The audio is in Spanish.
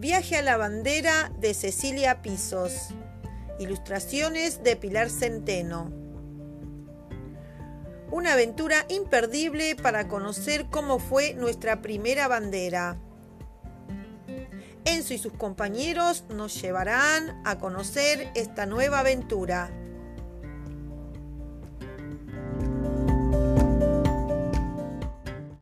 Viaje a la bandera de Cecilia Pisos. Ilustraciones de Pilar Centeno. Una aventura imperdible para conocer cómo fue nuestra primera bandera. Enzo y sus compañeros nos llevarán a conocer esta nueva aventura.